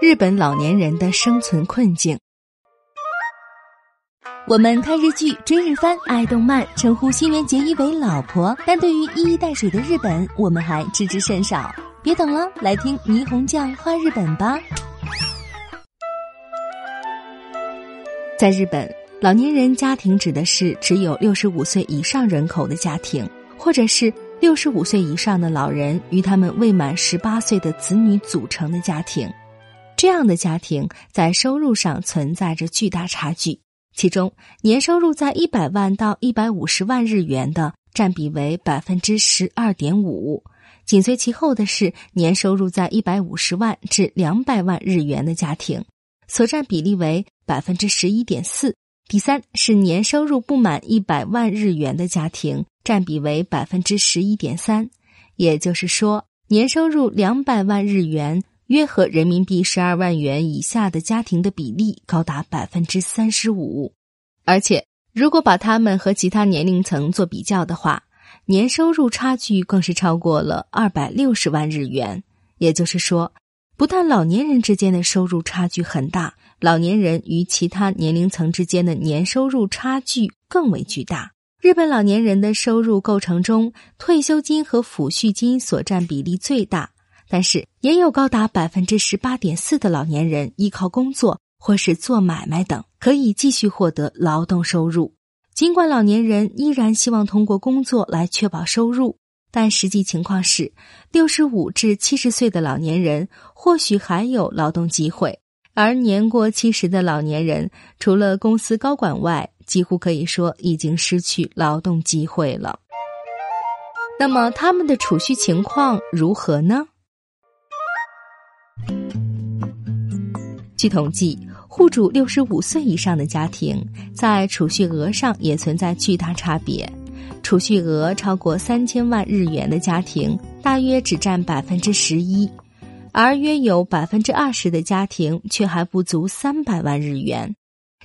日本老年人的生存困境。我们看日剧、追日番、爱动漫，称呼新垣结衣为老婆，但对于一衣带水的日本，我们还知之甚少。别等了，来听霓虹酱画日本吧。在日本，老年人家庭指的是只有六十五岁以上人口的家庭，或者是六十五岁以上的老人与他们未满十八岁的子女组成的家庭。这样的家庭在收入上存在着巨大差距，其中年收入在一百万到一百五十万日元的占比为百分之十二点五，紧随其后的是年收入在一百五十万至两百万日元的家庭，所占比例为百分之十一点四。第三是年收入不满一百万日元的家庭，占比为百分之十一点三。也就是说，年收入两百万日元。约合人民币十二万元以下的家庭的比例高达百分之三十五，而且如果把他们和其他年龄层做比较的话，年收入差距更是超过了二百六十万日元。也就是说，不但老年人之间的收入差距很大，老年人与其他年龄层之间的年收入差距更为巨大。日本老年人的收入构成中，退休金和抚恤金所占比例最大。但是，也有高达百分之十八点四的老年人依靠工作或是做买卖等，可以继续获得劳动收入。尽管老年人依然希望通过工作来确保收入，但实际情况是，六十五至七十岁的老年人或许还有劳动机会，而年过七十的老年人，除了公司高管外，几乎可以说已经失去劳动机会了。那么，他们的储蓄情况如何呢？据统计，户主六十五岁以上的家庭在储蓄额上也存在巨大差别。储蓄额超过三千万日元的家庭，大约只占百分之十一，而约有百分之二十的家庭却还不足三百万日元。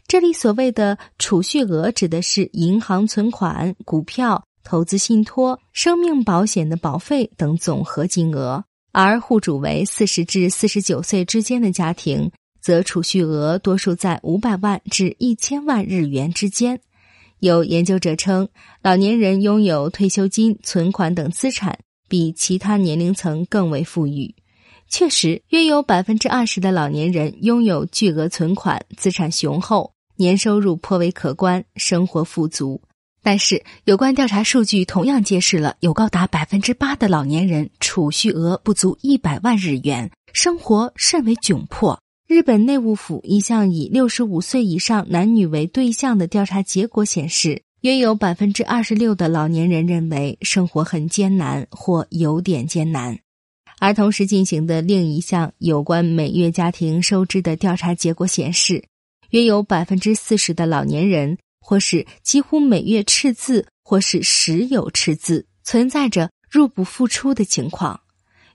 这里所谓的储蓄额，指的是银行存款、股票、投资信托、生命保险的保费等总和金额。而户主为四十至四十九岁之间的家庭。则储蓄额多数在五百万至一千万日元之间。有研究者称，老年人拥有退休金、存款等资产，比其他年龄层更为富裕。确实，约有百分之二十的老年人拥有巨额存款，资产雄厚，年收入颇为可观，生活富足。但是，有关调查数据同样揭示了，有高达百分之八的老年人储蓄额不足一百万日元，生活甚为窘迫。日本内务府一项以六十五岁以上男女为对象的调查结果显示，约有百分之二十六的老年人认为生活很艰难或有点艰难。而同时进行的另一项有关每月家庭收支的调查结果显示，约有百分之四十的老年人或是几乎每月赤字，或是时有赤字，存在着入不敷出的情况。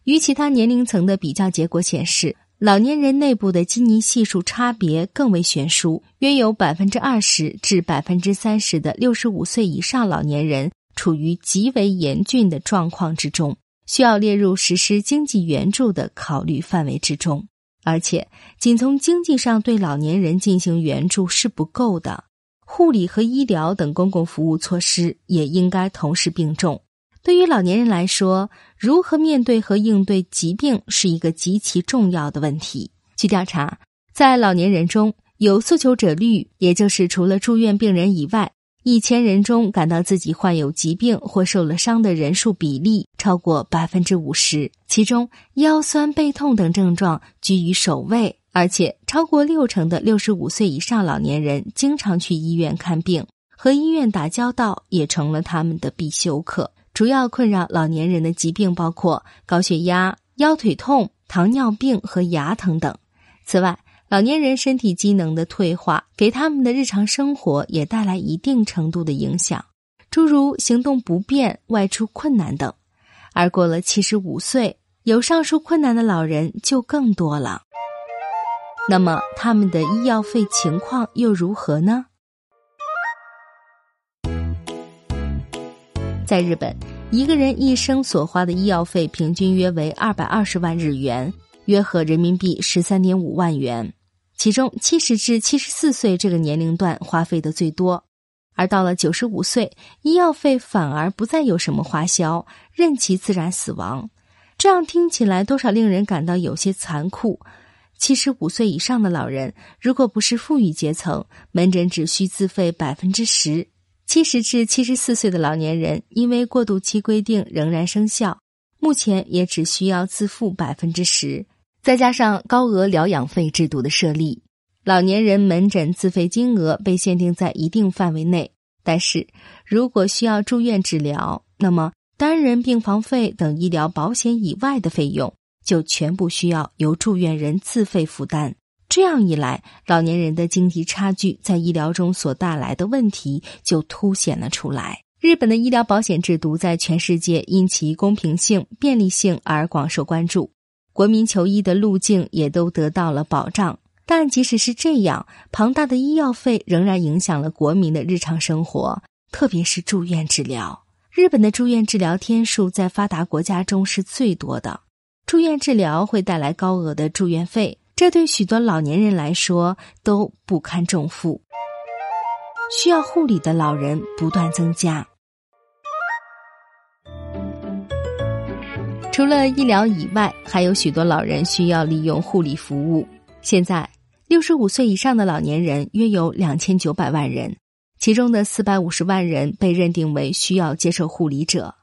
与其他年龄层的比较结果显示。老年人内部的基尼系数差别更为悬殊，约有百分之二十至百分之三十的六十五岁以上老年人处于极为严峻的状况之中，需要列入实施经济援助的考虑范围之中。而且，仅从经济上对老年人进行援助是不够的，护理和医疗等公共服务措施也应该同时并重。对于老年人来说，如何面对和应对疾病是一个极其重要的问题。据调查，在老年人中有诉求者率，也就是除了住院病人以外，一千人中感到自己患有疾病或受了伤的人数比例超过百分之五十，其中腰酸背痛等症状居于首位，而且超过六成的六十五岁以上老年人经常去医院看病，和医院打交道也成了他们的必修课。主要困扰老年人的疾病包括高血压、腰腿痛、糖尿病和牙疼等。此外，老年人身体机能的退化给他们的日常生活也带来一定程度的影响，诸如行动不便、外出困难等。而过了七十五岁，有上述困难的老人就更多了。那么，他们的医药费情况又如何呢？在日本，一个人一生所花的医药费平均约为二百二十万日元，约合人民币十三点五万元。其中，七十至七十四岁这个年龄段花费的最多，而到了九十五岁，医药费反而不再有什么花销，任其自然死亡。这样听起来多少令人感到有些残酷。七十五岁以上的老人，如果不是富裕阶层，门诊只需自费百分之十；七十至七十四岁的老年人，因为过渡期规定仍然生效，目前也只需要自付百分之十。再加上高额疗养费制度的设立，老年人门诊自费金额被限定在一定范围内。但是，如果需要住院治疗，那么单人病房费等医疗保险以外的费用就全部需要由住院人自费负担。这样一来，老年人的经济差距在医疗中所带来的问题就凸显了出来。日本的医疗保险制度在全世界因其公平性、便利性而广受关注。国民求医的路径也都得到了保障，但即使是这样，庞大的医药费仍然影响了国民的日常生活，特别是住院治疗。日本的住院治疗天数在发达国家中是最多的，住院治疗会带来高额的住院费，这对许多老年人来说都不堪重负。需要护理的老人不断增加。除了医疗以外，还有许多老人需要利用护理服务。现在，六十五岁以上的老年人约有两千九百万人，其中的四百五十万人被认定为需要接受护理者。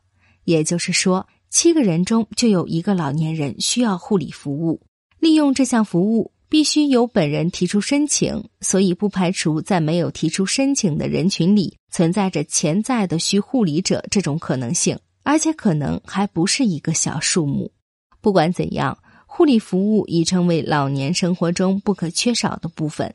也就是说，七个人中就有一个老年人需要护理服务。利用这项服务，必须由本人提出申请，所以不排除在没有提出申请的人群里存在着潜在的需护理者这种可能性。而且可能还不是一个小数目。不管怎样，护理服务已成为老年生活中不可缺少的部分。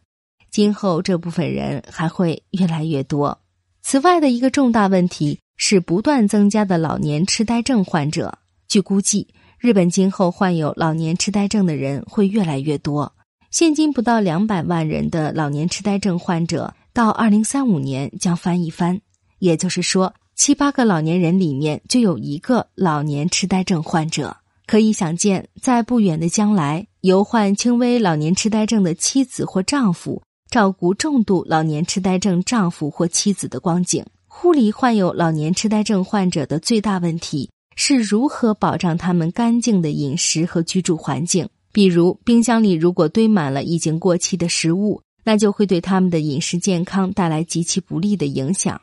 今后这部分人还会越来越多。此外的一个重大问题是不断增加的老年痴呆症患者。据估计，日本今后患有老年痴呆症的人会越来越多。现今不到两百万人的老年痴呆症患者，到二零三五年将翻一番。也就是说。七八个老年人里面就有一个老年痴呆症患者，可以想见，在不远的将来，由患轻微老年痴呆症的妻子或丈夫照顾重度老年痴呆症丈夫或妻子的光景。护理患有老年痴呆症患者的最大问题是如何保障他们干净的饮食和居住环境。比如，冰箱里如果堆满了已经过期的食物，那就会对他们的饮食健康带来极其不利的影响。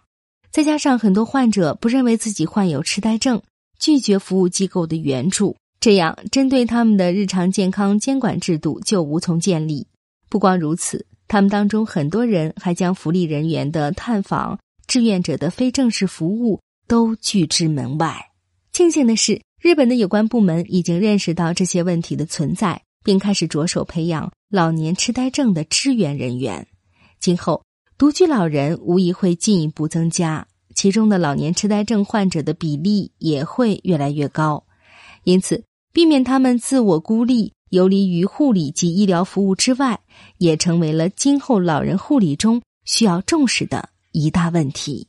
再加上很多患者不认为自己患有痴呆症，拒绝服务机构的援助，这样针对他们的日常健康监管制度就无从建立。不光如此，他们当中很多人还将福利人员的探访、志愿者的非正式服务都拒之门外。庆幸的是，日本的有关部门已经认识到这些问题的存在，并开始着手培养老年痴呆症的支援人员。今后。独居老人无疑会进一步增加，其中的老年痴呆症患者的比例也会越来越高。因此，避免他们自我孤立、游离于护理及医疗服务之外，也成为了今后老人护理中需要重视的一大问题。